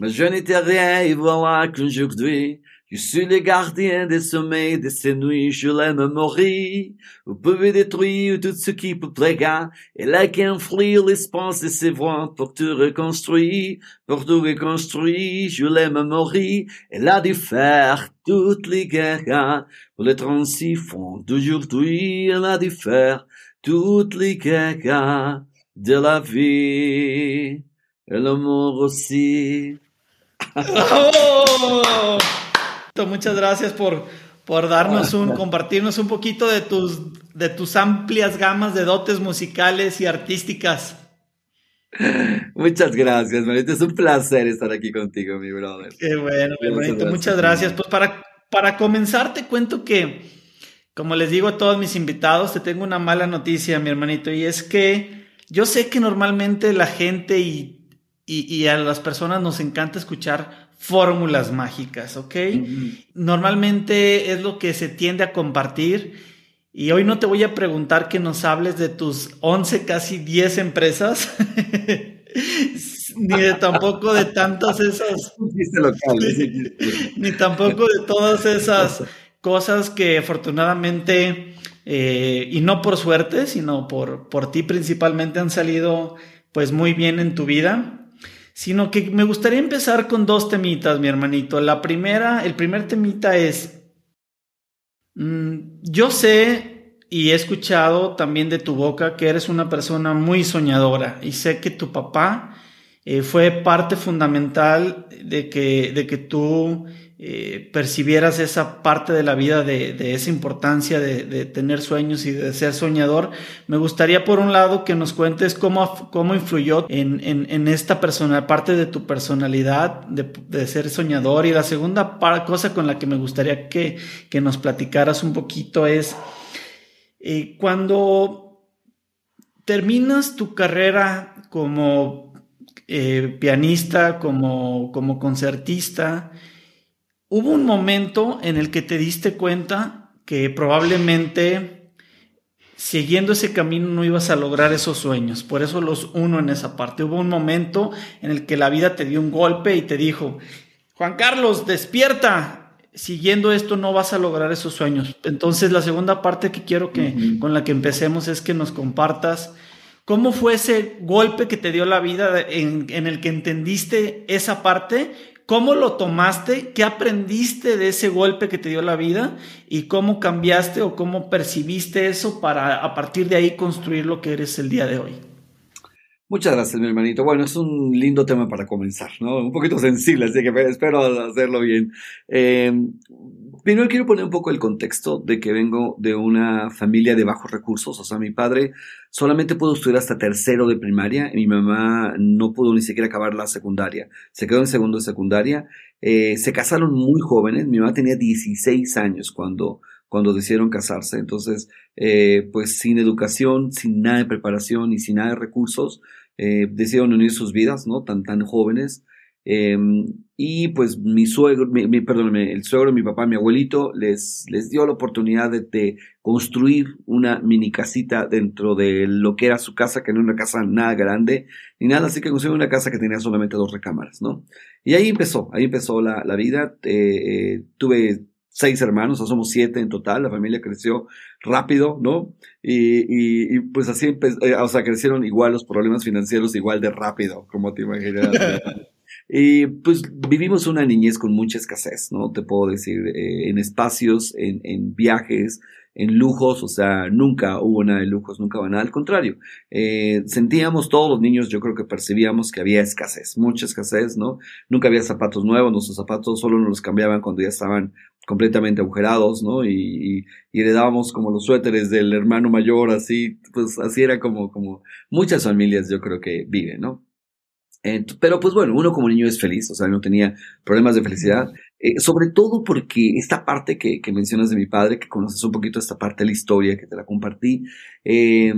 Mais je n'étais rien et voilà qu'aujourd'hui, je suis le gardien des sommeils de ces nuits, je l'aime mourir. Vous pouvez détruire tout ce qui peut plaire, et là qu'influer l'espace de ses voix pour tout reconstruire, pour tout reconstruire, je l'aime mourir. Elle a dû faire toutes les guerres pour les 36 fonds d'aujourd'hui, elle a dû faire toutes les guerres de la vie, et l'amour aussi. ¡Oh! Muchas gracias por, por darnos un, compartirnos un poquito de tus, de tus amplias gamas de dotes musicales y artísticas. Muchas gracias, Marito. Es un placer estar aquí contigo, mi brother. Qué bueno, mi Muchas gracias. Pues para, para comenzar, te cuento que, como les digo a todos mis invitados, te tengo una mala noticia, mi hermanito, y es que yo sé que normalmente la gente y, y, y a las personas nos encanta escuchar fórmulas mágicas, ¿ok? Normalmente es lo que se tiende a compartir y hoy no te voy a preguntar que nos hables de tus 11, casi 10 empresas, ni de tampoco de tantas esas... ni tampoco de todas esas cosas que afortunadamente, eh, y no por suerte, sino por, por ti principalmente han salido pues muy bien en tu vida sino que me gustaría empezar con dos temitas, mi hermanito. La primera, el primer temita es, mm, yo sé y he escuchado también de tu boca que eres una persona muy soñadora y sé que tu papá eh, fue parte fundamental de que, de que tú eh, percibieras esa parte de la vida de, esa importancia de, tener sueños y de ser soñador, me gustaría por un lado que nos cuentes cómo, cómo influyó en, esta persona, parte de tu personalidad de, ser soñador. Y la segunda cosa con la que me gustaría que, nos platicaras un poquito es eh, cuando terminas tu carrera como eh, pianista, como, como concertista, hubo un momento en el que te diste cuenta que probablemente siguiendo ese camino no ibas a lograr esos sueños. Por eso los uno en esa parte. Hubo un momento en el que la vida te dio un golpe y te dijo, Juan Carlos, despierta. Siguiendo esto no vas a lograr esos sueños. Entonces la segunda parte que quiero que con la que empecemos es que nos compartas cómo fue ese golpe que te dio la vida en, en el que entendiste esa parte ¿Cómo lo tomaste? ¿Qué aprendiste de ese golpe que te dio la vida? ¿Y cómo cambiaste o cómo percibiste eso para a partir de ahí construir lo que eres el día de hoy? Muchas gracias, mi hermanito. Bueno, es un lindo tema para comenzar, ¿no? Un poquito sensible, así que espero hacerlo bien. Eh, primero quiero poner un poco el contexto de que vengo de una familia de bajos recursos. O sea, mi padre solamente pudo estudiar hasta tercero de primaria y mi mamá no pudo ni siquiera acabar la secundaria. Se quedó en segundo de secundaria. Eh, se casaron muy jóvenes. Mi mamá tenía 16 años cuando cuando decidieron casarse. Entonces, eh, pues sin educación, sin nada de preparación y sin nada de recursos, eh, decidieron unir sus vidas, ¿no? Tan, tan jóvenes. Em, y pues mi suegro, mi, el suegro mi papá, mi abuelito, les, les dio la oportunidad de, construir una mini casita dentro de lo que era su casa, que no era una casa nada grande ni nada, así que construyeron una casa que tenía solamente dos recámaras, ¿no? Y ahí empezó, ahí empezó la, la vida. Eh, eh, tuve seis hermanos, somos siete en total, la familia creció rápido, ¿no? Y, y, pues así, eh, o sea, crecieron igual los problemas financieros, igual de rápido, como te imaginas. y pues vivimos una niñez con mucha escasez, ¿no? Te puedo decir, eh, en espacios, en, en viajes, en lujos, o sea, nunca hubo nada de lujos, nunca hubo nada, al contrario, eh, sentíamos todos los niños, yo creo que percibíamos que había escasez, mucha escasez, ¿no? Nunca había zapatos nuevos, nuestros zapatos solo nos los cambiaban cuando ya estaban completamente agujerados, ¿no? Y, y, heredábamos como los suéteres del hermano mayor, así, pues así era como, como muchas familias yo creo que viven, ¿no? Pero pues bueno, uno como niño es feliz, o sea, no tenía problemas de felicidad, eh, sobre todo porque esta parte que, que, mencionas de mi padre, que conoces un poquito esta parte de la historia que te la compartí, eh,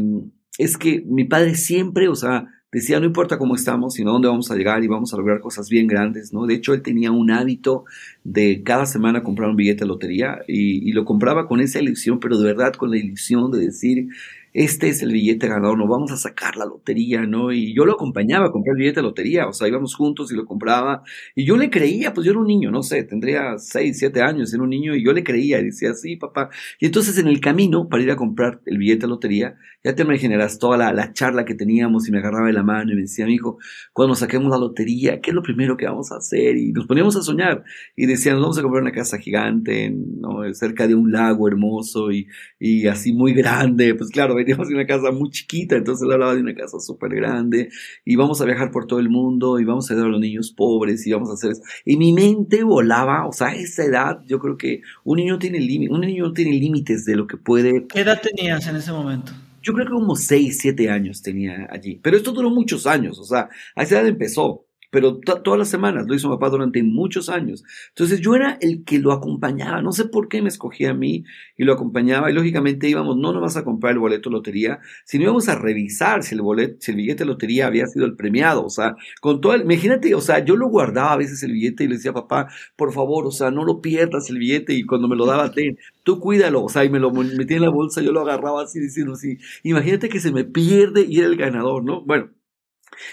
es que mi padre siempre, o sea, decía, no importa cómo estamos, sino dónde vamos a llegar y vamos a lograr cosas bien grandes, ¿no? De hecho, él tenía un hábito de cada semana comprar un billete de lotería y, y lo compraba con esa ilusión, pero de verdad con la ilusión de decir, este es el billete ganador, nos vamos a sacar la lotería, ¿no? Y yo lo acompañaba a comprar el billete de lotería, o sea, íbamos juntos y lo compraba, y yo le creía, pues yo era un niño, no sé, tendría 6, 7 años, era un niño, y yo le creía, y decía, sí, papá. Y entonces en el camino, para ir a comprar el billete de lotería, ya te imaginarás toda la, la charla que teníamos, y me agarraba de la mano y me decía, mi hijo, cuando saquemos la lotería, ¿qué es lo primero que vamos a hacer? Y nos poníamos a soñar, y decían, vamos a comprar una casa gigante, ¿no? cerca de un lago hermoso, y, y así muy grande, pues claro, veníamos de una casa muy chiquita, entonces él hablaba de una casa súper grande, y vamos a viajar por todo el mundo, y vamos a ayudar a los niños pobres, y vamos a hacer eso. Y mi mente volaba, o sea, a esa edad, yo creo que un niño tiene un niño no tiene límites de lo que puede. ¿Qué edad tenías en ese momento? Yo creo que como 6, 7 años tenía allí. Pero esto duró muchos años, o sea, a esa edad empezó pero todas las semanas lo hizo mi papá durante muchos años. Entonces yo era el que lo acompañaba, no sé por qué me escogía a mí y lo acompañaba y lógicamente íbamos, no nos vas a comprar el boleto de lotería, sino íbamos a revisar si el boleto, si el billete de lotería había sido el premiado, o sea, con todo el, imagínate, o sea, yo lo guardaba a veces el billete y le decía, papá, por favor, o sea, no lo pierdas el billete y cuando me lo daba, ten, tú cuídalo, o sea, y me lo metía en la bolsa, yo lo agarraba así diciendo así, imagínate que se me pierde y era el ganador, ¿no? Bueno,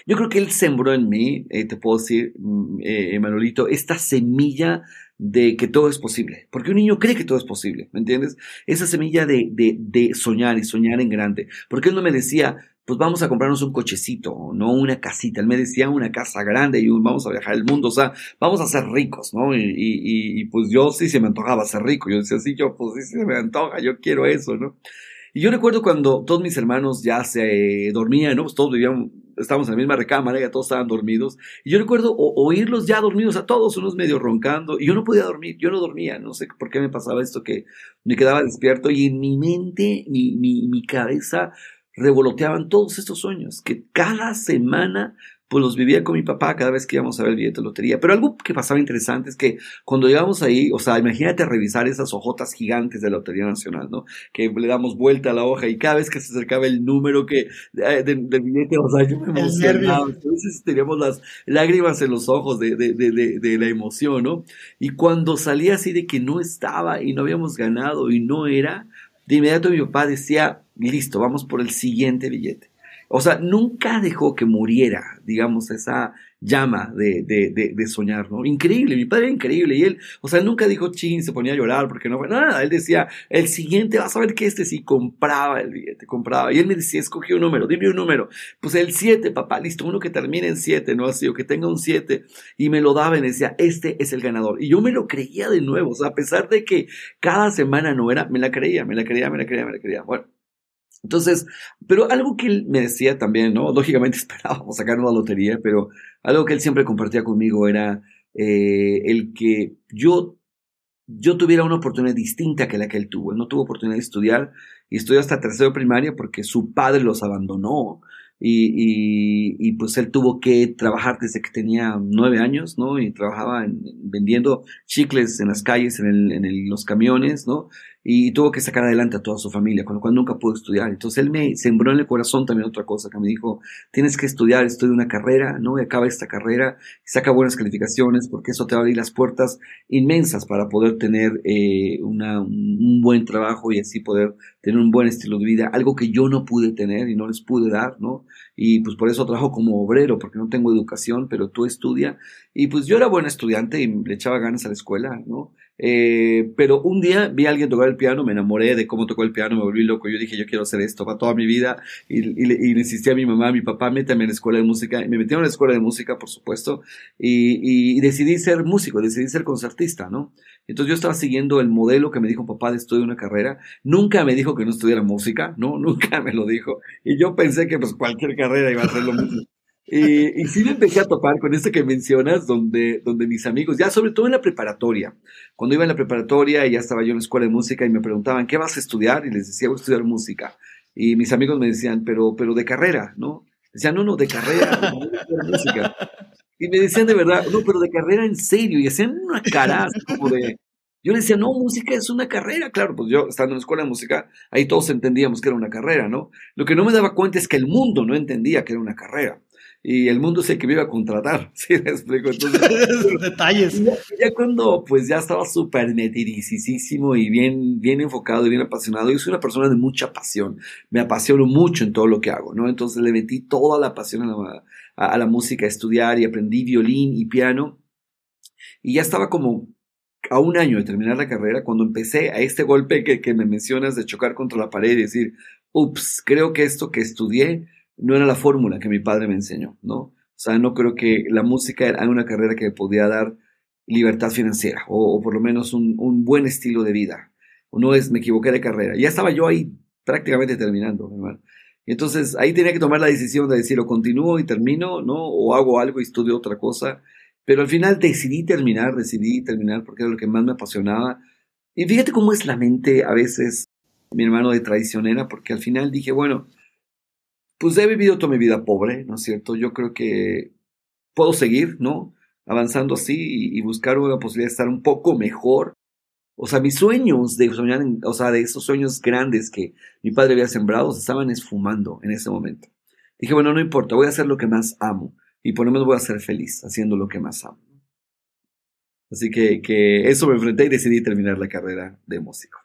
yo creo que él sembró en mí, eh, te puedo decir, mm, eh, Manolito, esta semilla de que todo es posible. Porque un niño cree que todo es posible, ¿me entiendes? Esa semilla de, de, de soñar y soñar en grande. Porque él no me decía, pues vamos a comprarnos un cochecito, no una casita. Él me decía una casa grande y vamos a viajar el mundo, o sea, vamos a ser ricos, ¿no? Y, y, y, pues yo sí se me antojaba ser rico. Yo decía, sí, yo pues sí se me antoja, yo quiero eso, ¿no? Y yo recuerdo cuando todos mis hermanos ya se dormían, ¿no? Pues todos vivían, estábamos en la misma recámara, ya todos estaban dormidos. Y yo recuerdo oírlos ya dormidos, a todos, unos medio roncando, y yo no podía dormir, yo no dormía, no sé por qué me pasaba esto, que me quedaba despierto y en mi mente, mi, mi, mi cabeza revoloteaban todos estos sueños, que cada semana pues los vivía con mi papá cada vez que íbamos a ver el billete de lotería. Pero algo que pasaba interesante es que cuando llegamos ahí, o sea, imagínate revisar esas hojotas gigantes de la Lotería Nacional, ¿no? Que le damos vuelta a la hoja y cada vez que se acercaba el número que eh, del, billete, o sea, yo me emocionaba. Entonces teníamos las lágrimas en los ojos de, de, de, de, la emoción, ¿no? Y cuando salía así de que no estaba y no habíamos ganado y no era, de inmediato mi papá decía, listo, vamos por el siguiente billete. O sea, nunca dejó que muriera, digamos, esa llama de, de, de, de, soñar, ¿no? Increíble, mi padre era increíble. Y él, o sea, nunca dijo, ching, se ponía a llorar porque no fue nada. Él decía, el siguiente, vas a ver que este sí compraba el billete, compraba. Y él me decía, escogí un número, dime un número. Pues el 7, papá, listo, uno que termine en 7, ¿no? Así, o que tenga un 7. Y me lo daba y me decía, este es el ganador. Y yo me lo creía de nuevo, o sea, a pesar de que cada semana no era, me la creía, me la creía, me la creía, me la creía. Bueno. Entonces, pero algo que él me decía también, ¿no? Lógicamente esperábamos sacar una lotería, pero algo que él siempre compartía conmigo era eh, el que yo, yo tuviera una oportunidad distinta que la que él tuvo. Él no tuvo oportunidad de estudiar y estudió hasta tercero primaria porque su padre los abandonó. Y, y, y, pues él tuvo que trabajar desde que tenía nueve años, ¿no? Y trabajaba en, vendiendo chicles en las calles, en, el, en los camiones, ¿no? Y tuvo que sacar adelante a toda su familia, con lo cual nunca pudo estudiar. Entonces él me sembró en el corazón también otra cosa, que me dijo, tienes que estudiar, estudia una carrera, ¿no? Y acaba esta carrera, saca buenas calificaciones, porque eso te va a abrir las puertas inmensas para poder tener eh, una, un buen trabajo y así poder tener un buen estilo de vida, algo que yo no pude tener y no les pude dar, ¿no? Y pues por eso trabajo como obrero, porque no tengo educación, pero tú estudia. Y pues yo era buen estudiante y le echaba ganas a la escuela, ¿no? Eh, pero un día vi a alguien tocar el piano, me enamoré de cómo tocó el piano, me volví loco. Yo dije, yo quiero hacer esto para toda mi vida. Y, y, y le insistí a mi mamá, a mi papá, métame en la escuela de música. Y me metieron en la escuela de música, por supuesto. Y, y, decidí ser músico, decidí ser concertista, ¿no? Entonces yo estaba siguiendo el modelo que me dijo papá de estudiar una carrera. Nunca me dijo que no estudiara música, ¿no? Nunca me lo dijo. Y yo pensé que pues cualquier carrera iba a ser lo mismo. Y, y, sí me empecé a topar con esto que mencionas, donde, donde mis amigos, ya sobre todo en la preparatoria, cuando iba en la preparatoria y ya estaba yo en la escuela de música y me preguntaban, ¿qué vas a estudiar? Y les decía, voy a estudiar música. Y mis amigos me decían, pero, pero de carrera, ¿no? Decían, no, no, de carrera, de música. Y me decían de verdad, no, pero de carrera en serio. Y hacían una cara como de, yo le decía, no, música es una carrera. Claro, pues yo estando en la escuela de música, ahí todos entendíamos que era una carrera, ¿no? Lo que no me daba cuenta es que el mundo no entendía que era una carrera. Y el mundo es el que me iba a contratar, ¿sí me explico? Entonces, detalles. Ya, ya, cuando pues ya estaba súper metidicísimo y bien, bien enfocado y bien apasionado, yo soy una persona de mucha pasión, me apasiono mucho en todo lo que hago, ¿no? Entonces le metí toda la pasión a la, a, a la música, a estudiar y aprendí violín y piano y ya estaba como a un año de terminar la carrera cuando empecé a este golpe que, que me mencionas de chocar contra la pared y decir, ups, creo que esto que estudié no era la fórmula que mi padre me enseñó, ¿no? O sea, no creo que la música era una carrera que podía dar libertad financiera o, por lo menos un, buen estilo de vida. No es, me equivoqué de carrera. Ya estaba yo ahí prácticamente terminando, hermano. Y entonces ahí tenía que tomar la decisión de decir o continúo y termino, ¿no? O hago algo y estudio otra cosa. Pero al final decidí terminar, decidí terminar porque era lo que más me apasionaba. Y fíjate cómo es la mente a veces, mi hermano, de traicionera, porque al final dije, bueno, pues he vivido toda mi vida pobre, ¿no es cierto? Yo creo que puedo seguir, ¿no? Avanzando así y, buscar una posibilidad de estar un poco mejor. O sea, mis sueños de soñar, o sea, de esos sueños grandes que mi padre había sembrado, se estaban esfumando en ese momento. Dije, bueno, no importa, voy a hacer lo que más amo y por lo menos voy a ser feliz haciendo lo que más amo. Así que, que eso me enfrenté y decidí terminar la carrera de músico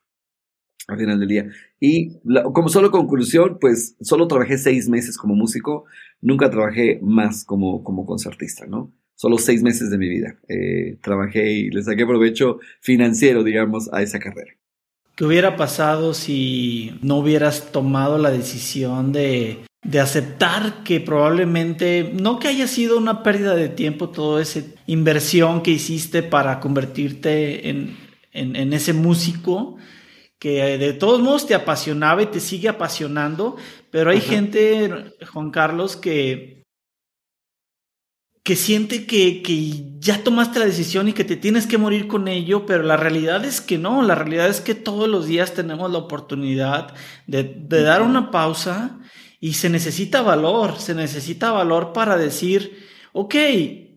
al final del día. Y la, como solo conclusión, pues solo trabajé seis meses como músico, nunca trabajé más como, como concertista, ¿no? Solo seis meses de mi vida. Eh, trabajé y le saqué provecho financiero, digamos, a esa carrera. ¿Qué hubiera pasado si no hubieras tomado la decisión de, de aceptar que probablemente, no que haya sido una pérdida de tiempo, toda esa inversión que hiciste para convertirte en, en, en ese músico, que de todos modos te apasionaba y te sigue apasionando, pero hay Ajá. gente, Juan Carlos, que, que siente que, que, ya tomaste la decisión y que te tienes que morir con ello, pero la realidad es que no, la realidad es que todos los días tenemos la oportunidad de, de dar una pausa y se necesita valor, se necesita valor para decir, ok,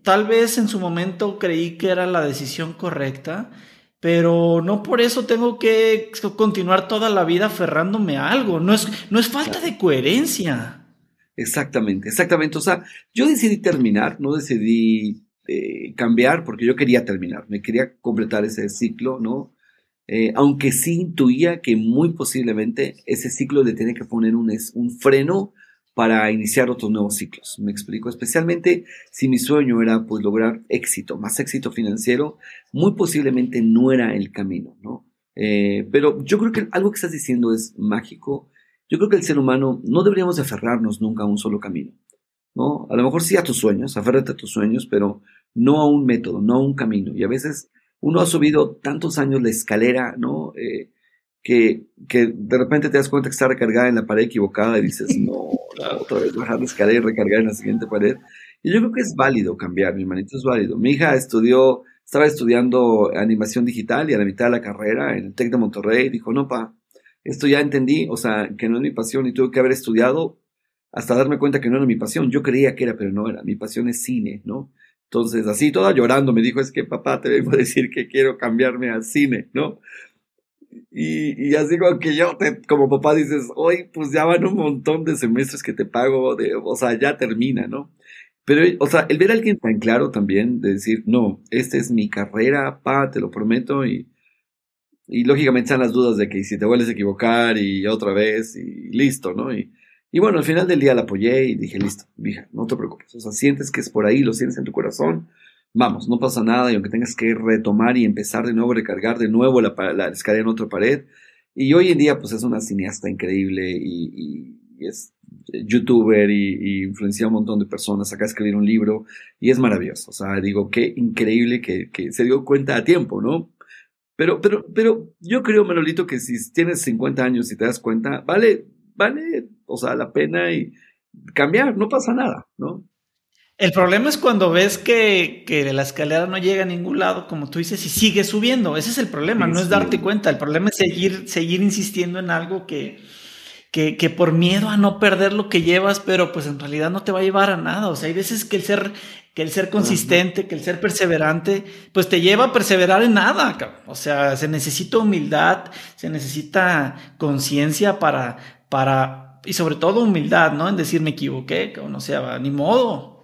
tal vez en su momento creí que era la decisión correcta, pero no por eso tengo que continuar toda la vida aferrándome a algo. No es, no es falta de coherencia. Exactamente, exactamente. O sea, yo decidí terminar, no decidí eh, cambiar porque yo quería terminar, me quería completar ese ciclo, ¿no? Eh, aunque sí intuía que muy posiblemente ese ciclo le tiene que poner un, un freno para iniciar otros nuevos ciclos. Me explico, especialmente si mi sueño era pues lograr éxito, más éxito financiero, muy posiblemente no era el camino, ¿no? Eh, pero yo creo que algo que estás diciendo es mágico. Yo creo que el ser humano no deberíamos aferrarnos nunca a un solo camino, ¿no? A lo mejor sí a tus sueños, aférrate a tus sueños, pero no a un método, no a un camino. Y a veces uno ha subido tantos años la escalera, ¿no? Eh, que, que de repente te das cuenta que está recargada en la pared equivocada y dices, no, otra vez bajar la escalera y recargar en la siguiente pared. Y yo creo que es válido cambiar, mi hermanito, es válido. Mi hija estudió, estaba estudiando animación digital y a la mitad de la carrera en el TEC de Monterrey dijo, no, pa, esto ya entendí, o sea, que no es mi pasión y tuve que haber estudiado hasta darme cuenta que no era mi pasión. Yo creía que era, pero no era. Mi pasión es cine, ¿no? Entonces, así toda llorando, me dijo, es que papá, te vengo a decir que quiero cambiarme al cine, ¿no? Y, y, así como que yo, te, como papá, dices, hoy pues ya van un montón de semestres que te pago, de, o sea, ya termina, ¿no? Pero, o sea, el ver a alguien tan claro también, de decir, no, esta es mi carrera, pa, te lo prometo, y, y lógicamente están las dudas de que si te vuelves a equivocar y otra vez, y listo, ¿no? Y, y bueno, al final del día la apoyé y dije, listo, hija, no te preocupes, o sea, sientes que es por ahí, lo sientes en tu corazón, vamos, no pasa nada y aunque tengas que retomar y empezar de nuevo, recargar de nuevo la, la escalera en otra pared. Y hoy en día pues es una cineasta increíble y, y, y es youtuber y, y, influencia a un montón de personas, acá escribir un libro y es maravilloso. O sea, digo, qué increíble que, que se dio cuenta a tiempo, ¿no? Pero, pero, pero yo creo, Manolito, que si tienes 50 años y te das cuenta, vale, vale, o sea, la pena y cambiar, no pasa nada, ¿no? El problema es cuando ves que, que, la escalera no llega a ningún lado, como tú dices, y sigue subiendo. Ese es el problema, sí, no es darte cuenta. El problema es seguir, seguir insistiendo en algo que, que, que, por miedo a no perder lo que llevas, pero pues en realidad no te va a llevar a nada. O sea, hay veces que el ser, que el ser consistente, que el ser perseverante, pues te lleva a perseverar en nada. O sea, se necesita humildad, se necesita conciencia para, para y sobre todo humildad, ¿no? En decir me equivoqué, o no sea, ni modo.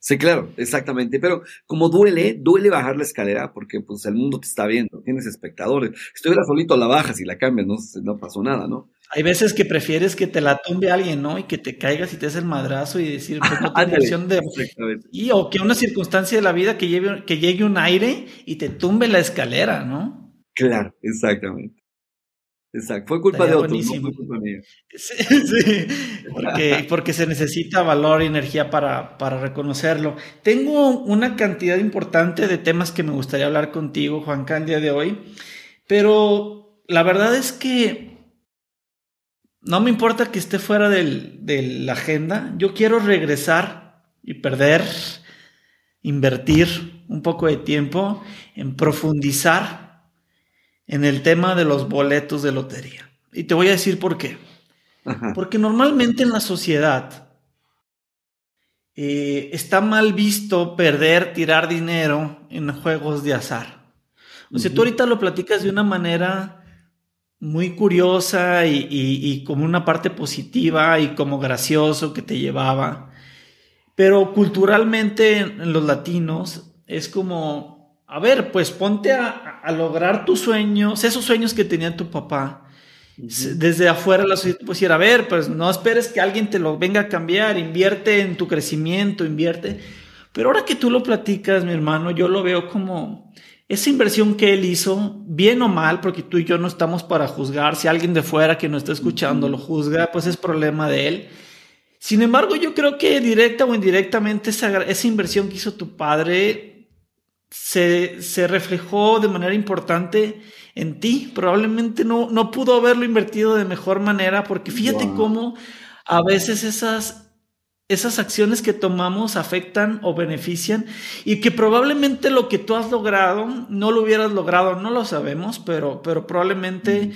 Sí, claro, exactamente. Pero como duele, duele bajar la escalera porque pues el mundo te está viendo, tienes espectadores. Si estuvieras solito, la bajas y la cambias, no, no pasó nada, ¿no? Hay veces que prefieres que te la tumbe alguien, ¿no? Y que te caigas y te des el madrazo y decir, pues no tengo de... Y o que una circunstancia de la vida que, lleve, que llegue un aire y te tumbe la escalera, ¿no? Claro, exactamente. Exacto, fue culpa de otro, no fue culpa mía. Sí, sí porque, porque, se necesita valor y energía para, para, reconocerlo. Tengo una cantidad importante de temas que me gustaría hablar contigo, Juanca, el día de hoy, pero la verdad es que no me importa que esté fuera del, de la agenda, yo quiero regresar y perder, invertir un poco de tiempo en profundizar en el tema de los boletos de lotería. Y te voy a decir por qué. Porque normalmente en la sociedad eh, está mal visto perder, tirar dinero en juegos de azar. O sea, tú ahorita lo platicas de una manera muy curiosa y, y, como una parte positiva y como gracioso que te llevaba. Pero culturalmente en los latinos es como a ver, pues ponte a, lograr tus sueños, esos sueños que tenía tu papá. Desde afuera la sociedad pues a ver, pues no esperes que alguien te lo venga a cambiar, invierte en tu crecimiento, invierte. Pero ahora que tú lo platicas, mi hermano, yo lo veo como esa inversión que él hizo, bien o mal, porque tú y yo no estamos para juzgar, si alguien de fuera que no está escuchando lo juzga, pues es problema de él. Sin embargo, yo creo que directa o indirectamente esa, esa inversión que hizo tu padre se, reflejó de manera importante en ti. Probablemente no, no pudo haberlo invertido de mejor manera, porque fíjate cómo a veces esas, esas acciones que tomamos afectan o benefician y que probablemente lo que tú has logrado no lo hubieras logrado, no lo sabemos, pero, pero probablemente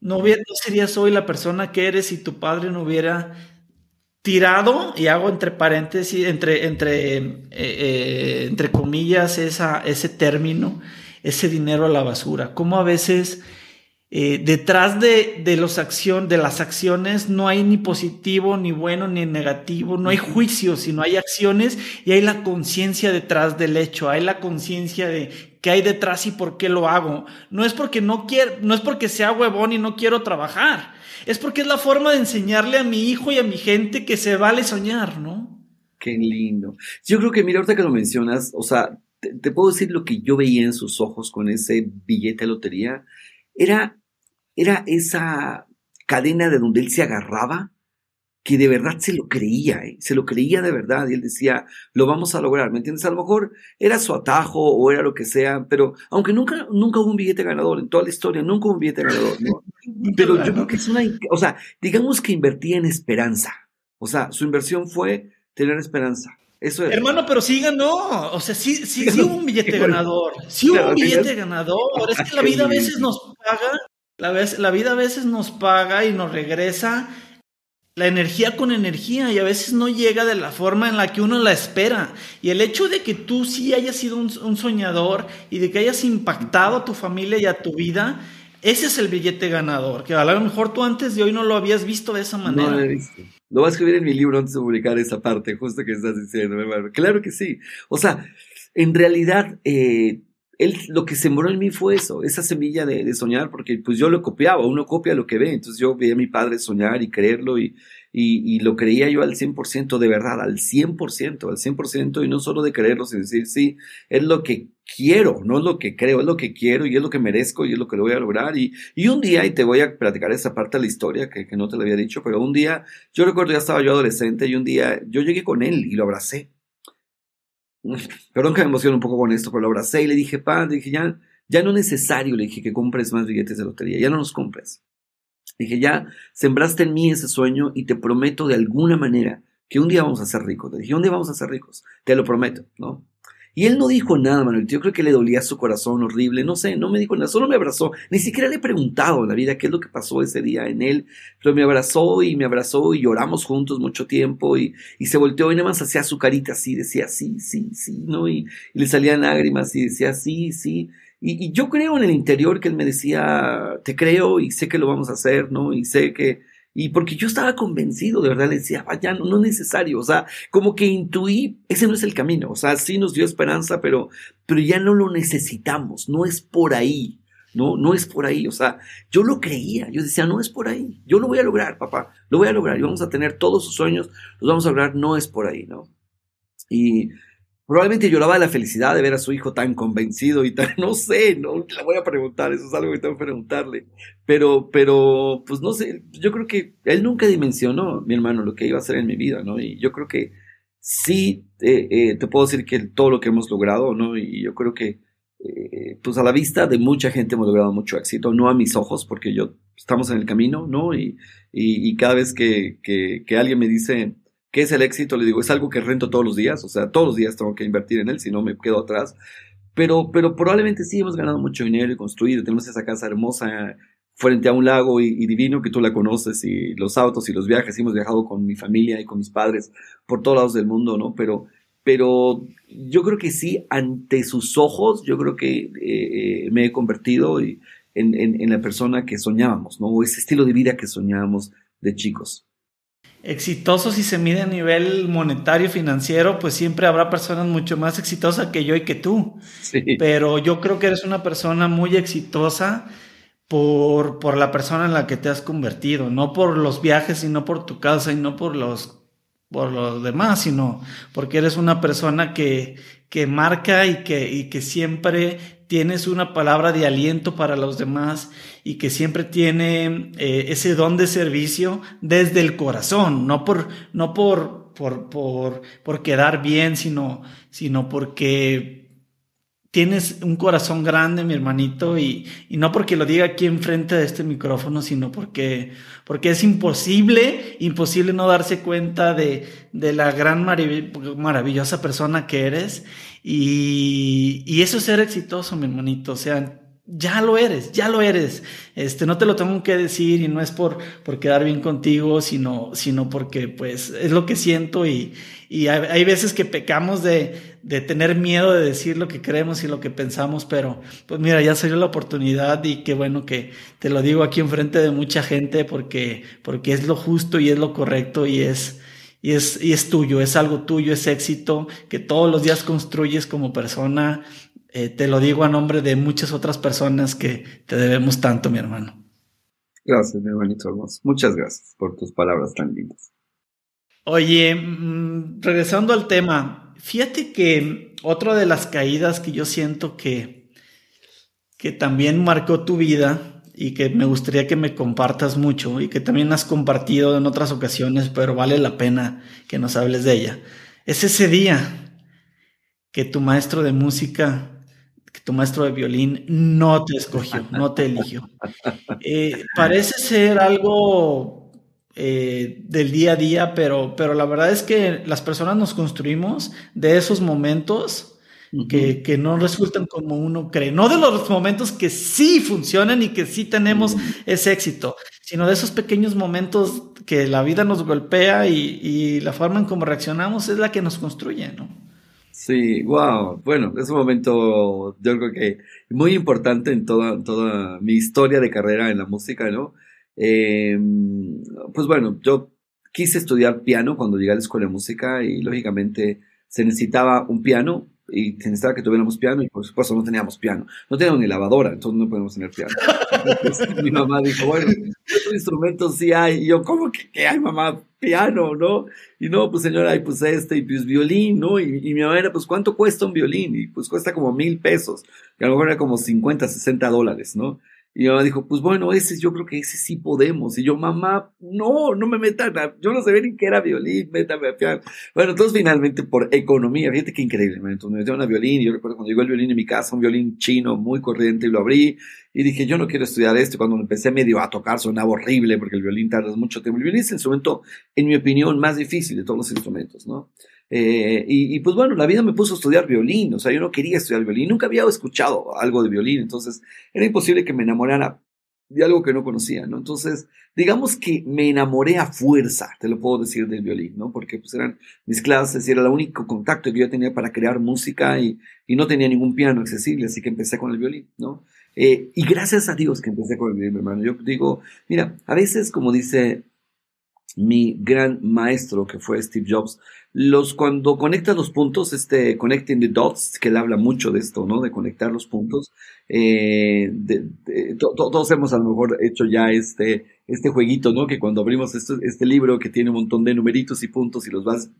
no, no serías hoy la persona que eres si tu padre no hubiera tirado, y hago entre paréntesis, entre, entre, eh, eh, entre comillas, esa, ese término, ese dinero a la basura. Como a veces eh, detrás de, de, los acción, de las acciones no hay ni positivo, ni bueno, ni negativo, no hay juicio, sino hay acciones y hay la conciencia detrás del hecho, hay la conciencia de qué hay detrás y por qué lo hago. No es porque no quiero, no es porque sea huevón y no quiero trabajar es porque es la forma de enseñarle a mi hijo y a mi gente que se vale soñar, ¿no? Qué lindo. Yo creo que, mira, ahorita que lo mencionas, o sea, te, puedo decir lo que yo veía en sus ojos con ese billete de lotería. Era, era esa cadena de donde él se agarraba que de verdad se lo creía, ¿eh? se lo creía de verdad y él decía, lo vamos a lograr, ¿me entiendes? A lo mejor era su atajo o era lo que sea, pero aunque nunca, nunca hubo un billete ganador en toda la historia, nunca hubo un billete ganador, ¿no? Pero yo creo que es una, o sea, digamos que invertía en esperanza, o sea, su inversión fue tener esperanza. Eso es. Hermano, pero sí ganó. O sea, sí, sí, sí hubo un billete ganador. Sí hubo un billete ganador. Es que la vida a veces nos paga, la, vez, la vida a veces nos paga y nos regresa la energía con energía y a veces no llega de la forma en la que uno la espera. Y el hecho de que tú sí hayas sido un, soñador y de que hayas impactado a tu familia y a tu vida, ese es el billete ganador, que a lo mejor tú antes de hoy no lo habías visto de esa manera. No lo he visto. Lo voy a escribir en mi libro antes de publicar esa parte, justo que estás diciendo. Claro que sí. O sea, en realidad, eh, él lo que sembró en mí fue eso, esa semilla de, soñar, porque pues yo lo copiaba, uno copia lo que ve, entonces yo veía a mi padre soñar y creerlo y, y, lo creía yo al 100% de verdad, al 100%, al 100% y no solo de creerlo, sino decir, sí, es lo que quiero, no es lo que creo, es lo que quiero y es lo que merezco y es lo que lo voy a lograr. Y, y un día, y te voy a platicar esa parte de la historia que, que no te lo había dicho, pero un día, yo recuerdo ya estaba yo adolescente y un día yo llegué con él y lo abracé Perdón que me emociono un poco con esto, pero lo abracé y le dije, pa, dije, ya, ya no es necesario, le dije, que compres más billetes de lotería, ya no los compres. Dije, ya sembraste en mí ese sueño y te prometo de alguna manera que un día vamos a ser ricos. Le dije, un día vamos a ser ricos, te lo prometo, ¿no? Y él no dijo nada, Manuel. Yo creo que le dolía su corazón horrible. No sé, no me dijo nada. Solo me abrazó. Ni siquiera le he preguntado en la vida qué es lo que pasó ese día en él. Pero me abrazó y me abrazó y lloramos juntos mucho tiempo. Y, y se volteó y nada más hacía su carita así. Decía sí, sí, sí, ¿no? Y, le salían lágrimas y decía sí, sí. Y, y, yo creo en el interior que él me decía, te creo y sé que lo vamos a hacer, ¿no? Y sé que, Y porque yo estaba convencido, de verdad, le decía, vaya, no, no, es necesario. O sea, como que intuí, ese no es el camino. O sea, sí nos dio esperanza, pero, pero ya no lo necesitamos. No es por ahí. No, no es por ahí. O sea, yo lo creía. Yo decía, no es por ahí. Yo lo voy a lograr, papá. Lo voy a lograr. Y vamos a tener todos sus sueños. Los vamos a lograr. No es por ahí, ¿no? Y Probablemente lloraba de la felicidad de ver a su hijo tan convencido y tan, no sé, no la voy a preguntar, eso es algo que tengo que preguntarle. Pero, pero, pues no sé, yo creo que él nunca dimensionó, mi hermano, lo que iba a hacer en mi vida, ¿no? Y yo creo que sí, eh, eh, te puedo decir que todo lo que hemos logrado, ¿no? Y yo creo que, eh, pues a la vista de mucha gente hemos logrado mucho éxito, no a mis ojos, porque yo estamos en el camino, ¿no? Y, y, cada vez que, que alguien me dice, ¿Qué es el éxito? Le digo, es algo que rento todos los días, o sea, todos los días tengo que invertir en él, si no me quedo atrás. Pero, pero probablemente sí hemos ganado mucho dinero y construido, tenemos esa casa hermosa frente a un lago y, divino que tú la conoces y los autos y los viajes, hemos viajado con mi familia y con mis padres por todos lados del mundo, ¿no? Pero, pero yo creo que sí, ante sus ojos, yo creo que eh, me he convertido en, en, en la persona que soñábamos, ¿no? Ese estilo de vida que soñábamos de chicos exitoso si se mide a nivel monetario, financiero, pues siempre habrá personas mucho más exitosas que yo y que tú. Pero yo creo que eres una persona muy exitosa por, por la persona en la que te has convertido, no por los viajes, sino por tu casa y no por los por los demás, sino porque eres una persona que, que marca y que, y que siempre tienes una palabra de aliento para los demás y que siempre tiene eh, ese don de servicio desde el corazón, no por, no por, por, por, por quedar bien, sino, sino porque tienes un corazón grande, mi hermanito, y, y, no porque lo diga aquí enfrente de este micrófono, sino porque, porque es imposible, imposible no darse cuenta de, de la gran maravillosa persona que eres. Y, y eso es ser exitoso, mi hermanito. O sea, ya lo eres, ya lo eres. Este, no te lo tengo que decir y no es por, por quedar bien contigo, sino, sino porque pues es lo que siento y, y hay, veces que pecamos de, de, tener miedo de decir lo que creemos y lo que pensamos, pero pues mira, ya salió la oportunidad y qué bueno que te lo digo aquí enfrente de mucha gente porque, porque es lo justo y es lo correcto y es, y es, y es tuyo, es algo tuyo, es éxito que todos los días construyes como persona eh, te lo digo a nombre de muchas otras personas que te debemos tanto, mi hermano. Gracias, mi hermanito hermoso. Muchas gracias por tus palabras tan lindas. Oye, mm, regresando al tema, fíjate que otra de las caídas que yo siento que, que también marcó tu vida y que me gustaría que me compartas mucho y que también has compartido en otras ocasiones, pero vale la pena que nos hables de ella, es ese día que tu maestro de música que tu maestro de violín no te escogió, no te eligió. Eh, parece ser algo eh, del día a día, pero, pero la verdad es que las personas nos construimos de esos momentos que, que, no resultan como uno cree, no de los momentos que sí funcionan y que sí tenemos ese éxito, sino de esos pequeños momentos que la vida nos golpea y, y la forma en cómo reaccionamos es la que nos construye, ¿no? Sí, wow. Bueno, es un momento, yo creo que muy importante en toda, toda mi historia de carrera en la música, ¿no? Eh, pues bueno, yo quise estudiar piano cuando llegué a la escuela de música y lógicamente se necesitaba un piano y necesitaba que tuviéramos piano y por supuesto no teníamos piano. No teníamos ni lavadora, entonces no podemos tener piano. mi mamá dijo, bueno, ¿qué instrumentos sí hay? Y yo, ¿cómo que, que hay, mamá? piano, ¿no? Y no, pues señora, y pues este, y pues violín, ¿no? Y, y, mi mamá era, pues, ¿cuánto cuesta un violín? Y pues cuesta como mil pesos, que a lo mejor era como 50, 60 dólares, ¿no? Y mi mamá dijo, pues bueno, ese yo creo que ese sí podemos. Y yo, mamá, no, no me metan, yo no sabía ni qué era violín, métame a piano. Bueno, entonces finalmente por economía, fíjate qué increíble, entonces me metieron a violín y yo recuerdo cuando llegó el violín en mi casa, un violín chino muy corriente y lo abrí y dije, yo no quiero estudiar esto. Cuando empecé medio a tocar sonaba horrible porque el violín tarda mucho tiempo. El violín es el instrumento, en mi opinión, más difícil de todos los instrumentos, ¿no? Eh, y, pues bueno, la vida me puso a estudiar violín, o sea, yo no quería estudiar violín, nunca había escuchado algo de violín, entonces era imposible que me enamorara de algo que no conocía, ¿no? Entonces, digamos que me enamoré a fuerza, te lo puedo decir, del violín, ¿no? Porque pues eran mis clases era el único contacto que yo tenía para crear música y, y no tenía ningún piano accesible, así que empecé con el violín, ¿no? Eh, y gracias a Dios que empecé con el violín, hermano. Yo digo, mira, a veces, como dice mi gran maestro que fue Steve Jobs, los cuando conectas los puntos, este connecting the dots, que él habla mucho de esto, ¿no? De conectar los puntos. Eh, todos hemos a lo mejor hecho ya este este jueguito, ¿no? Que cuando abrimos este, este libro que tiene un montón de numeritos y puntos y los vas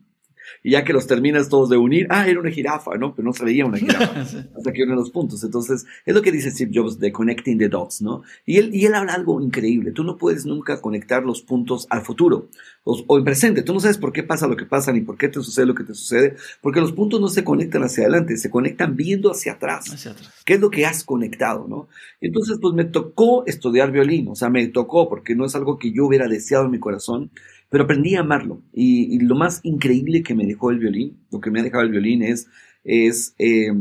y ya que los terminas todos de unir, ah, era una jirafa, ¿no? Pero no se veía una jirafa hasta que unen los puntos. Entonces, es lo que dice Steve Jobs de connecting the dots, ¿no? Y él, y él habla algo increíble. Tú no puedes nunca conectar los puntos al futuro o, o, en presente. Tú no sabes por qué pasa lo que pasa ni por qué te sucede lo que te sucede, porque los puntos no se conectan hacia adelante, se conectan viendo hacia atrás. Hacia atrás. ¿Qué es lo que has conectado, no? Entonces, pues me tocó estudiar violín, o sea, me tocó porque no es algo que yo hubiera deseado en mi corazón pero aprendí a amarlo. Y, lo más increíble que me dejó el violín, lo que me ha dejado el violín es, eh,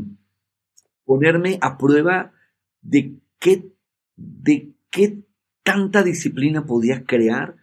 ponerme a prueba de qué, de qué tanta disciplina podía crear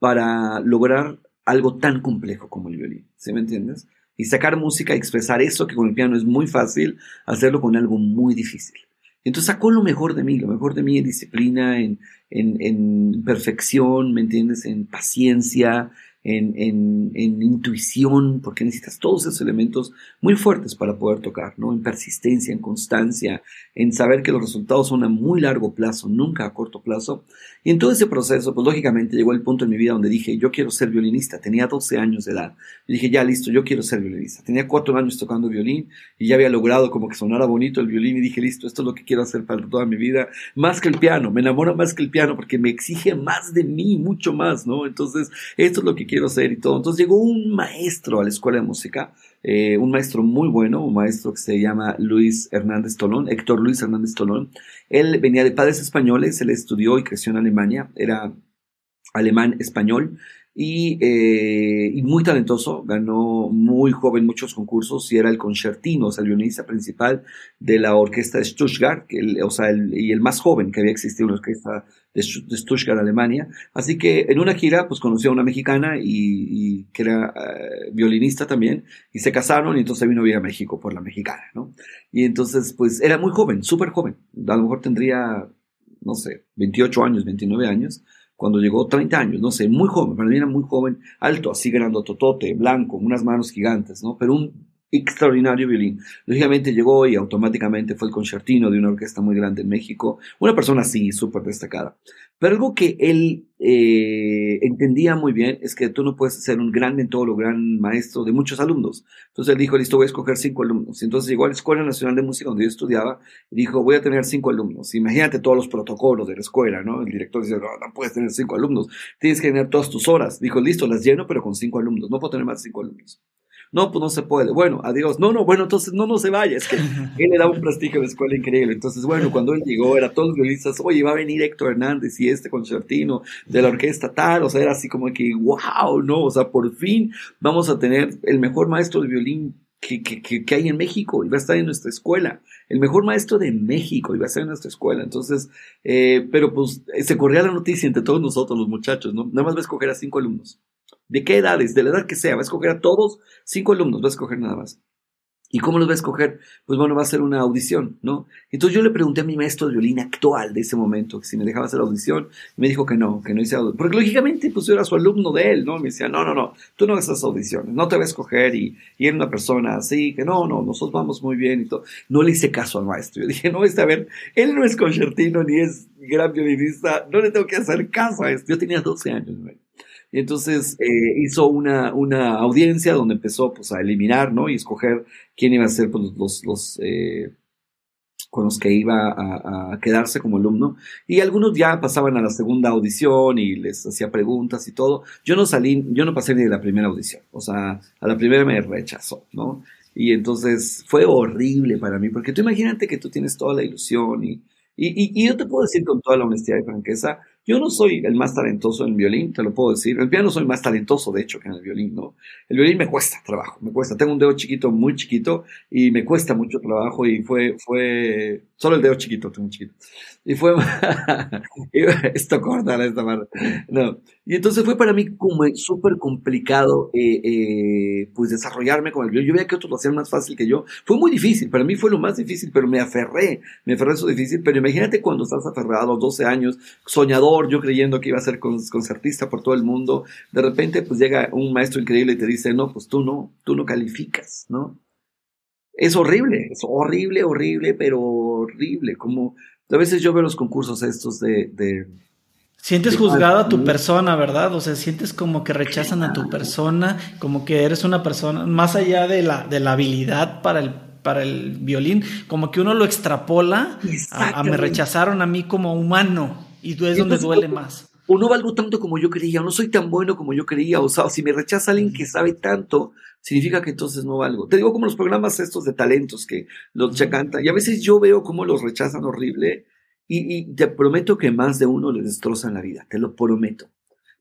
para lograr algo tan complejo como el violín. ¿Sí me entiendes? Y sacar música y expresar eso que con el piano es muy fácil, hacerlo con algo muy difícil. Entonces sacó lo mejor de mí, lo mejor de mí en disciplina, en, en, perfección, ¿me entiendes? En paciencia, en, intuición, porque necesitas todos esos elementos muy fuertes para poder tocar, ¿no? En persistencia, en constancia, en saber que los resultados son a muy largo plazo, nunca a corto plazo. Y en todo ese proceso, pues lógicamente llegó el punto en mi vida donde dije, yo quiero ser violinista. Tenía 12 años de edad. Y dije, ya listo, yo quiero ser violinista. Tenía cuatro años tocando violín y ya había logrado como que sonara bonito el violín y dije, listo, esto es lo que quiero hacer para toda mi vida. Más que el piano, me enamora más que el piano porque me exige más de mí, mucho más, ¿no? Entonces, esto es lo que quiero hacer y todo. Entonces llegó un maestro a la escuela de música, eh, un maestro muy bueno, un maestro que se llama Luis Hernández Tolón, Héctor Luis Hernández Tolón. Él venía de padres españoles, él estudió y creció en Alemania, era alemán español eh, y, muy talentoso, ganó muy joven muchos concursos y era el concertino, o sea, el violinista principal de la orquesta de Stuttgart, o sea, y el más joven que había existido en la orquesta de, Stuttgart, Alemania. Así que en una gira, pues conoció a una mexicana y, que era eh, violinista también, y se casaron y entonces vino a vivir a México por la mexicana, ¿no? Y entonces, pues era muy joven, súper joven, a lo mejor tendría, no sé, 28 años, 29 años, cuando llegó 30 años, no sé, muy joven, mí era muy joven, alto, así totote, blanco, unas manos gigantes, ¿no? Pero un extraordinario violín. Lógicamente llegó y automáticamente fue el concertino de una orquesta muy grande en México, una persona así, súper destacada. Pero algo que él eh, entendía muy bien es que tú no puedes ser un gran mentor o gran maestro de muchos alumnos. Entonces él dijo, listo, voy a escoger cinco alumnos. Entonces llegó a la Escuela Nacional de Música donde yo estudiaba y dijo, voy a tener cinco alumnos. Imagínate todos los protocolos de la escuela, ¿no? El director dice, no, no puedes tener cinco alumnos, tienes que tener todas tus horas. Dijo, listo, las lleno, pero con cinco alumnos. No puedo tener más de cinco alumnos. No, pues no se puede. Bueno, adiós. No, no, bueno, entonces no, no se vaya. Es que él le daba un prestigio a la escuela increíble. Entonces, bueno, cuando él llegó, era todos los violistas, oye, va a venir Héctor Hernández y este concertino de la orquesta tal. O sea, era así como que, wow, no, o sea, por fin vamos a tener el mejor maestro de violín que, que, que, hay en México y va a estar en nuestra escuela. El mejor maestro de México y va a estar en nuestra escuela. Entonces, eh, pero pues se corría la noticia entre todos nosotros, los muchachos, ¿no? Nada más va a escoger a cinco alumnos. ¿De qué edades? De la edad que sea. Va a escoger a todos cinco alumnos, va a escoger nada más. ¿Y cómo los va a escoger? Pues bueno, va a ser una audición, ¿no? Entonces yo le pregunté a mi maestro de violín actual de ese momento que si me dejaba hacer la audición, me dijo que no, que no hice audición. Porque lógicamente, pues yo era su alumno de él, ¿no? Me decía, no, no, no, tú no haces audiciones, no te va a escoger y, y era una persona así, que no, no, nosotros vamos muy bien y todo. No le hice caso al maestro. Yo dije, no, a ver, él no es concertino ni es gran violinista, no le tengo que hacer caso a esto. Yo tenía 12 años, ¿no? Entonces eh, hizo una, una audiencia donde empezó pues, a eliminar ¿no? y escoger quién iba a ser pues, los, los eh, con los que iba a, quedarse como alumno. Y algunos ya pasaban a la segunda audición y les hacía preguntas y todo. Yo no salí, yo no pasé ni de la primera audición. O sea, a la primera me rechazó, ¿no? Y entonces fue horrible para mí, porque tú imagínate que tú tienes toda la ilusión y, y, y, yo te puedo decir con toda la honestidad y franqueza, yo no soy el más talentoso en el violín, te lo puedo decir. El piano soy más talentoso, de hecho, que en el violín, ¿no? El violín me cuesta trabajo, me cuesta. Tengo un dedo chiquito, muy chiquito, y me cuesta mucho trabajo, y fue, fue, solo el dedo chiquito, tengo un chiquito. Y fue, esto corta esta parte. No. Y entonces fue para mí como súper complicado, eh, eh, pues desarrollarme con el violín. Yo veía que otros lo hacían más fácil que yo. Fue muy difícil, para mí fue lo más difícil, pero me aferré, me aferré a eso difícil. Pero imagínate cuando estás aferrado a los 12 años, soñador, yo creyendo que iba a ser concertista por todo el mundo, de repente pues llega un maestro increíble y te dice, no, pues tú no, tú no calificas, ¿no? Es horrible, es horrible, horrible, pero horrible, como a veces yo veo los concursos estos de... Sientes juzgado a tu persona, ¿verdad? O sea, sientes como que rechazan a tu persona, como que eres una persona, más allá de la, de la habilidad para el para el violín, como que uno lo extrapola a, me rechazaron a mí como humano y es donde duele más. O no valgo tanto como yo creía, o no soy tan bueno como yo creía, o sea, si me rechaza alguien que sabe tanto, significa que entonces no valgo. Te digo como los programas estos de talentos que los ya cantan, y a veces yo veo cómo los rechazan horrible, y, y te prometo que más de uno le destrozan la vida, te lo prometo.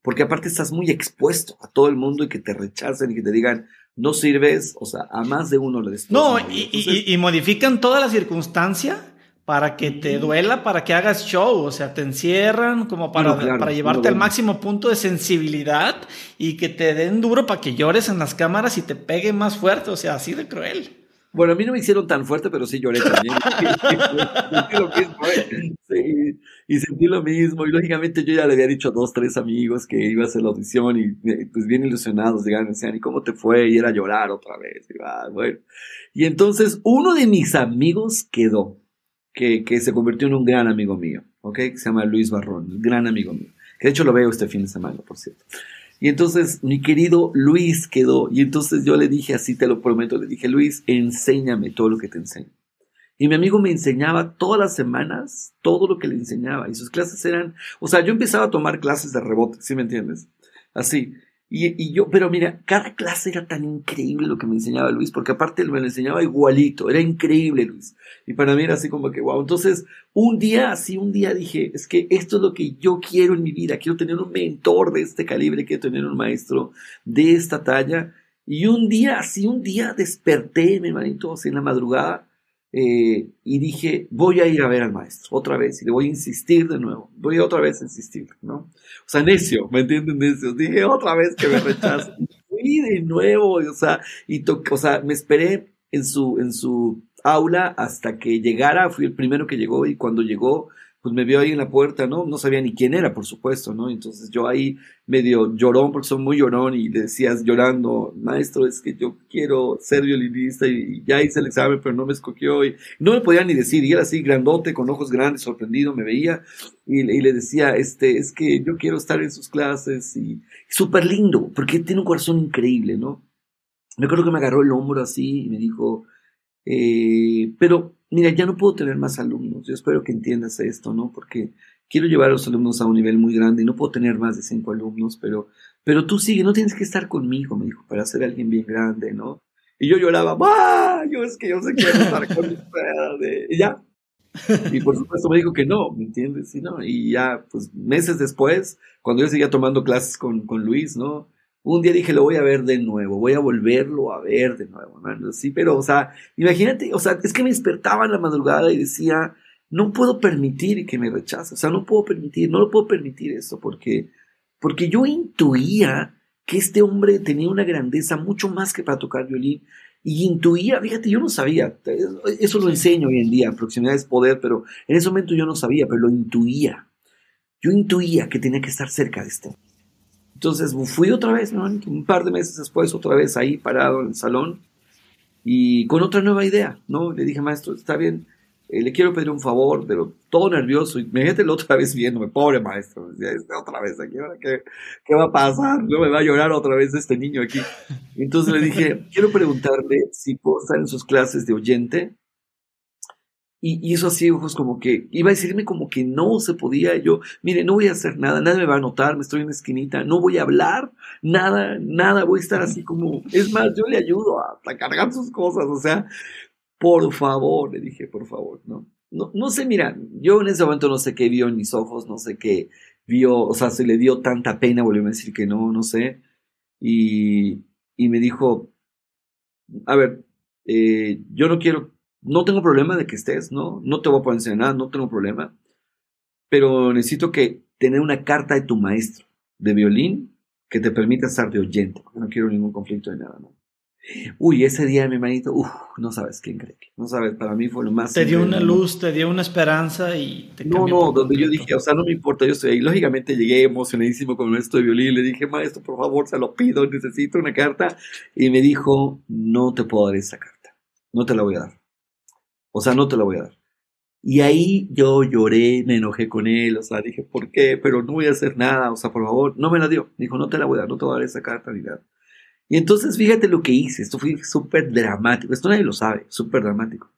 Porque aparte estás muy expuesto a todo el mundo y que te rechacen y que te digan, no sirves, o sea, a más de uno le destrozan. No, y, modifican toda la circunstancia para que te duela, para que hagas show, o sea, te encierran como para, para llevarte al máximo punto de sensibilidad y que te den duro para que llores en las cámaras y te pegue más fuerte, o sea, así de cruel. Bueno, a mí no me hicieron tan fuerte, pero sí lloré también. ¿eh? y sentí lo mismo. Y lógicamente yo ya le había dicho a dos, tres amigos que iba a hacer la audición y eh, pues bien ilusionados llegaron y decían, ¿y cómo te fue? Y era llorar otra vez. Y, ah, bueno. y entonces uno de mis amigos quedó, que, se convirtió en un gran amigo mío, ¿ok? Que se llama Luis Barrón, gran amigo mío. Que de hecho lo veo este fin de semana, por cierto. Y entonces mi querido Luis quedó. Y entonces yo le dije, así te lo prometo, le dije, Luis, enséñame todo lo que te enseño. Y mi amigo me enseñaba todas las semanas todo lo que le enseñaba. Y sus clases eran, o sea, yo empezaba a tomar clases de rebote, ¿sí me entiendes? Así. Y, yo, pero mira, cada clase era tan increíble lo que me enseñaba Luis, porque aparte me lo enseñaba igualito, era increíble Luis. Y para mí era así como que, wow. Entonces, un día, así un día dije, es que esto es lo que yo quiero en mi vida, quiero tener un mentor de este calibre, quiero tener un maestro de esta talla. Y un día, así un día desperté, mi hermanito, así en la madrugada, eh, y dije, voy a ir a ver al maestro otra vez y le voy a insistir de nuevo, voy a otra vez a insistir, ¿no? O sea, necio, ¿me entienden? Necio. Dije otra vez que me rechazo. Fui de nuevo, o sea, y o sea, me esperé en su, en su aula hasta que llegara, fui el primero que llegó y cuando llegó pues me vio ahí en la puerta, ¿no? No sabía ni quién era, por supuesto, ¿no? Entonces yo ahí medio llorón, porque soy muy llorón, y decías llorando, maestro, es que yo quiero ser violinista y, ya hice el examen, pero no me escogió, y no me podía ni decir, y era así grandote, con ojos grandes, sorprendido, me veía, y, le decía, este, es que yo quiero estar en sus clases, y súper lindo, porque tiene un corazón increíble, ¿no? Me acuerdo que me agarró el hombro así y me dijo, eh, pero mira, ya no puedo tener más alumnos. Yo espero que entiendas esto, ¿no? Porque quiero llevar a los alumnos a un nivel muy grande y no puedo tener más de cinco alumnos, pero, pero tú sigue, no tienes que estar conmigo, me dijo, para ser alguien bien grande, ¿no? Y yo lloraba, ¡ah! Yo es que yo sé que quiero estar con ustedes. Y ya. Y por supuesto me dijo que no, ¿me entiendes? Y, no, y ya, pues meses después, cuando yo seguía tomando clases con, con Luis, ¿no? Un día dije, lo voy a ver de nuevo, voy a volverlo a ver de nuevo, ¿no? Sí, pero, o sea, imagínate, o sea, es que me despertaba en la madrugada y decía, no puedo permitir que me rechace, o sea, no puedo permitir, no lo puedo permitir eso, porque, porque yo intuía que este hombre tenía una grandeza mucho más que para tocar violín, y intuía, fíjate, yo no sabía, eso lo enseño hoy en día, proximidad es poder, pero en ese momento yo no sabía, pero lo intuía. Yo intuía que tenía que estar cerca de este entonces fui otra vez, ¿no? un par de meses después, otra vez ahí parado en el salón y con otra nueva idea, ¿no? Le dije, maestro, está bien, eh, le quiero pedir un favor, pero todo nervioso, y la otra vez viéndome, pobre maestro, otra vez aquí, ¿qué, ¿qué, va a pasar? No me va a llorar otra vez este niño aquí. Entonces le dije, quiero preguntarle si puedo estar en sus clases de oyente y, eso así, ojos, como que iba a decirme como que no se podía. Yo, mire, no voy a hacer nada, nadie me va a notar, me estoy en la esquinita, no voy a hablar, nada, nada, voy a estar así como. Es más, yo le ayudo a, cargar sus cosas, o sea, por favor, le dije, por favor, ¿no? No, no sé, mira, yo en ese momento no sé qué vio en mis ojos, no sé qué vio, o sea, se le dio tanta pena volvió a decir que no, no sé. Y, y me dijo, a ver, eh, yo no quiero no tengo problema de que estés, ¿no? No te voy a poner enseñar nada, no tengo problema. Pero necesito que tener una carta de tu maestro de violín que te permita estar de oyente, porque no quiero ningún conflicto de nada, ¿no? Uy, ese día mi hermanito, uff, no sabes qué increíble. No sabes, para mí fue lo más. Te dio una luz, te dio una esperanza y te No, no, donde yo dije, o sea, no me importa, yo estoy ahí. Lógicamente llegué emocionadísimo con esto de violín. Le dije, maestro, por favor, se lo pido, necesito una carta. Y me dijo, no te puedo dar esa carta. No te la voy a dar. O sea, no te la voy a dar. Y ahí yo lloré, me enojé con él, o sea, dije, ¿por qué? Pero no voy a hacer nada, o sea, por favor, no me la dio. Dijo, no te la voy a dar, no te voy a dar esa carta ni nada. Y entonces fíjate lo que hice, esto fue súper dramático, esto nadie lo sabe, súper dramático.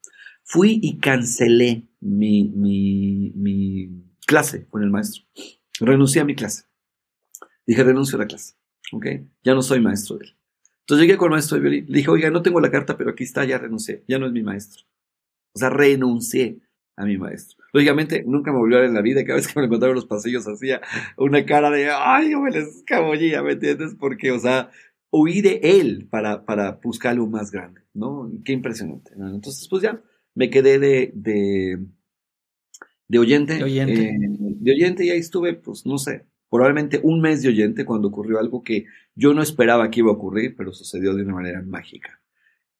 Fui y cancelé mi, mi, mi clase con el maestro. Renuncié a mi clase. Dije, renuncio a la clase, ¿ok? Ya no soy maestro de él. Entonces llegué con el maestro de violín, le dije, oiga, no tengo la carta, pero aquí está, ya renuncié, ya no es mi maestro. O sea, renuncié a mi maestro. Lógicamente, nunca me volvió a ver en la vida. Cada vez que me lo encontraba en los pasillos hacía una cara de, ay, yo me les escabullía, ¿me entiendes? Porque, o sea, huí de él para, para buscar algo más grande, ¿no? Qué impresionante. Entonces, pues ya, me quedé de, de, de oyente. De oyente. Eh, de oyente y ahí estuve, pues, no sé, probablemente un mes de oyente cuando ocurrió algo que yo no esperaba que iba a ocurrir, pero sucedió de una manera mágica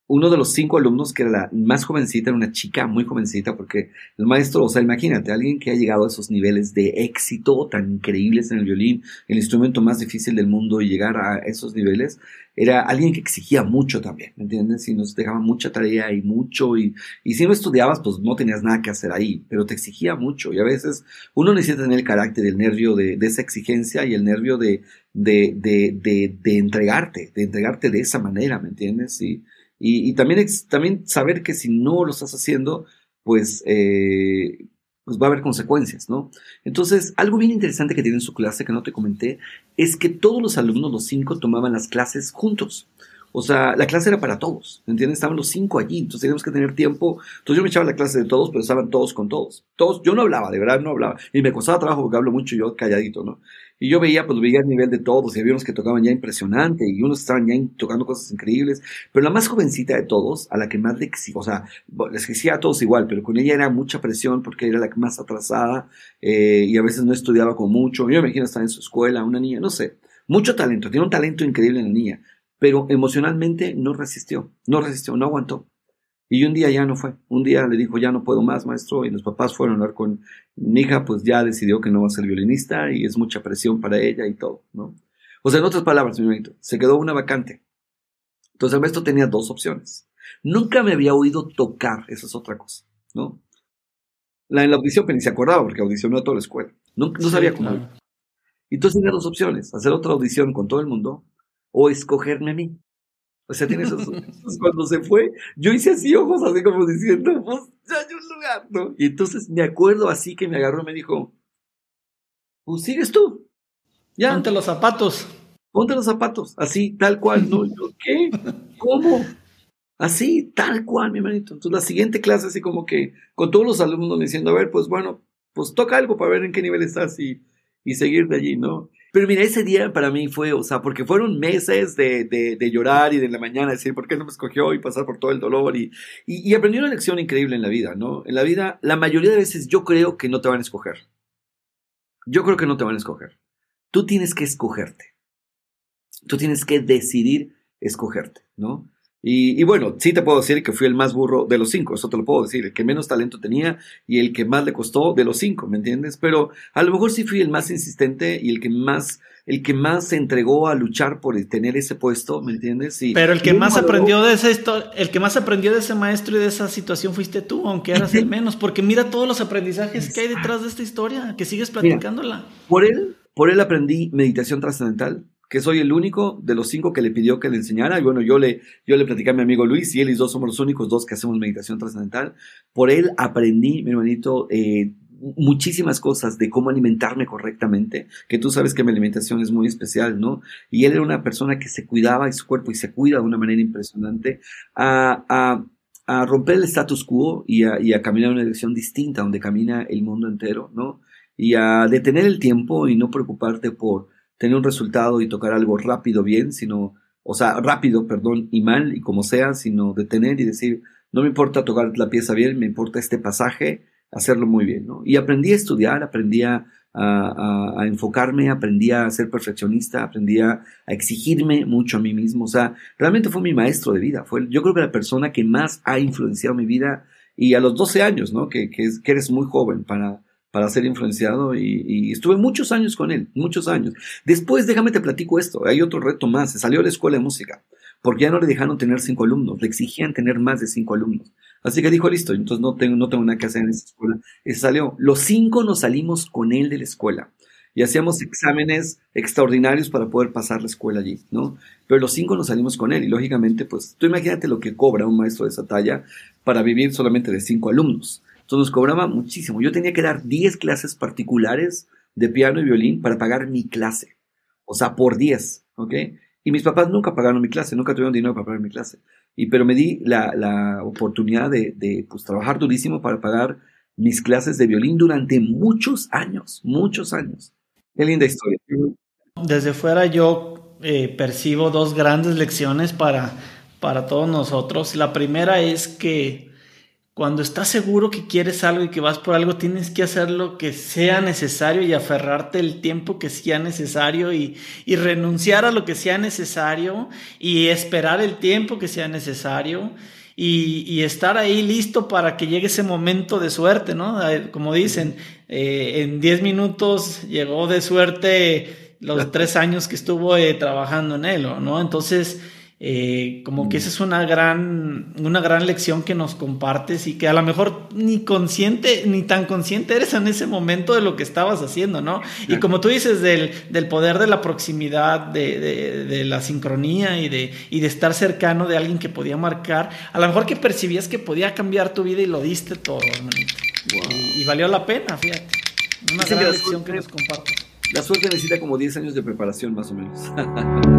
uno de los cinco alumnos, que era la más jovencita, era una chica muy jovencita, porque el maestro, o sea, imagínate, alguien que ha llegado a esos niveles de éxito tan increíbles en el violín, el instrumento más difícil del mundo, y llegar a esos niveles, era alguien que exigía mucho también, ¿me entiendes? Y nos dejaba mucha tarea y mucho, y, y si no estudiabas, pues no tenías nada que hacer ahí, pero te exigía mucho, y a veces uno necesita tener el carácter, el nervio de, esa exigencia y el nervio de, de, de, de, entregarte, de entregarte de esa manera, ¿me entiendes? Y, y, también, también saber que si no lo estás haciendo, pues, eh, pues va a haber consecuencias, ¿no? Entonces, algo bien interesante que tiene en su clase, que no te comenté, es que todos los alumnos, los cinco, tomaban las clases juntos. O sea, la clase era para todos, ¿entiendes? Estaban los cinco allí, entonces teníamos que tener tiempo. Entonces yo me echaba la clase de todos, pero estaban todos con todos. Todos, yo no hablaba, de verdad no hablaba. Y me costaba trabajo porque hablo mucho yo calladito, ¿no? Y yo veía, pues veía el nivel de todos, y había unos que tocaban ya impresionante, y unos estaban ya tocando cosas increíbles. Pero la más jovencita de todos, a la que más le exigía, o sea, les exigía a todos igual, pero con ella era mucha presión porque era la más atrasada, eh, y a veces no estudiaba con mucho. Yo me imagino estar en su escuela, una niña, no sé. Mucho talento, tiene un talento increíble en la niña pero emocionalmente no resistió, no resistió, no aguantó. Y un día ya no fue. Un día le dijo, ya no puedo más, maestro, y los papás fueron a hablar con mi hija, pues ya decidió que no va a ser violinista y es mucha presión para ella y todo, ¿no? O sea, en otras palabras, mi hermanito, se quedó una vacante. Entonces el maestro tenía dos opciones. Nunca me había oído tocar, eso es otra cosa, ¿no? La, en la audición, pero ni se acordaba porque audicionó a toda la escuela. No, no sabía cómo. Entonces tenía dos opciones, hacer otra audición con todo el mundo o escogerme a mí. O sea, tiene esos, cuando se fue, yo hice así ojos, así como diciendo, pues ya hay un lugar, ¿no? Y entonces me acuerdo así que me agarró y me dijo, pues sigues tú. Ya. Ponte los zapatos. Ponte los zapatos, así, tal cual, ¿no? Yo, ¿qué? ¿Cómo? Así, tal cual, mi hermanito. Entonces la siguiente clase, así como que, con todos los alumnos diciendo, a ver, pues bueno, pues toca algo para ver en qué nivel estás y, y seguir de allí, ¿no? Pero mira, ese día para mí fue, o sea, porque fueron meses de, de, llorar y de la mañana decir, ¿por qué no me escogió? Y pasar por todo el dolor. Y, y, aprendí una lección increíble en la vida, ¿no? En la vida, la mayoría de veces yo creo que no te van a escoger. Yo creo que no te van a escoger. Tú tienes que escogerte. Tú tienes que decidir escogerte, ¿no? Y, bueno, sí te puedo decir que fui el más burro de los cinco, eso te lo puedo decir, el que menos talento tenía y el que más le costó de los cinco, ¿me entiendes? Pero a lo mejor sí fui el más insistente y el que más, el que más se entregó a luchar por tener ese puesto, ¿me entiendes? Pero el que más aprendió de ese el que más aprendió de ese maestro y de esa situación fuiste tú, aunque eras el menos, porque mira todos los aprendizajes que hay detrás de esta historia, que sigues platicándola. por él, por él aprendí meditación trascendental que soy el único de los cinco que le pidió que le enseñara. Y bueno, yo le, yo le platicé a mi amigo Luis y él y dos somos los únicos dos que hacemos meditación trascendental. Por él aprendí, mi hermanito, eh, muchísimas cosas de cómo alimentarme correctamente, que tú sabes que mi alimentación es muy especial, ¿no? Y él era una persona que se cuidaba y su cuerpo y se cuida de una manera impresionante a, a, a romper el status quo y a, y a caminar en una dirección distinta donde camina el mundo entero, ¿no? Y a detener el tiempo y no preocuparte por tener un resultado y tocar algo rápido bien, sino, o sea, rápido, perdón, y mal, y como sea, sino detener y decir, no me importa tocar la pieza bien, me importa este pasaje, hacerlo muy bien, ¿no? Y aprendí a estudiar, aprendí a, a, enfocarme, aprendí a ser perfeccionista, aprendí a, exigirme mucho a mí mismo. O sea, realmente fue mi maestro de vida. Fue, yo creo que la persona que más ha influenciado mi vida y a los 12 años, ¿no? Que, que, que eres muy joven para, para ser influenciado y, estuve muchos años con él, muchos años. Después, déjame te platico esto, hay otro reto más, se salió de la escuela de música, porque ya no le dejaron tener cinco alumnos, le exigían tener más de cinco alumnos. Así que dijo, listo, entonces no tengo, no tengo nada que hacer en esa escuela. Y se salió. Los cinco nos salimos con él de la escuela. Y hacíamos exámenes extraordinarios para poder pasar la escuela allí, ¿no? Pero los cinco nos salimos con él y lógicamente, pues tú imagínate lo que cobra un maestro de esa talla para vivir solamente de cinco alumnos. Entonces nos cobraba muchísimo. Yo tenía que dar 10 clases particulares de piano y violín para pagar mi clase. O sea, por 10, ¿ok? Y mis papás nunca pagaron mi clase, nunca tuvieron dinero para pagar mi clase. Y, pero me di la, oportunidad de, de pues, trabajar durísimo para pagar mis clases de violín durante muchos años, muchos años. Qué linda historia. Desde fuera yo eh, percibo dos grandes lecciones para, para todos nosotros. La primera es que cuando estás seguro que quieres algo y que vas por algo, tienes que hacer lo que sea necesario y aferrarte el tiempo que sea necesario y, renunciar a lo que sea necesario y esperar el tiempo que sea necesario. Y, estar ahí listo para que llegue ese momento de suerte, ¿no? Como dicen, eh, en 10 minutos llegó de suerte los tres años que estuvo eh, trabajando en él, ¿no? Entonces, eh, como que esa es una gran, una gran lección que nos compartes y que a lo mejor ni consciente, ni tan consciente eres en ese momento de lo que estabas haciendo, ¿no? Y como tú dices, del, del poder de la proximidad, de, de, la sincronía y de, y de estar cercano de alguien que podía marcar, a lo mejor que percibías que podía cambiar tu vida y lo diste todo, hermanito. Y, valió la pena, fíjate. Una gran lección que nos compartes. La suerte necesita como 10 años de preparación, más o menos.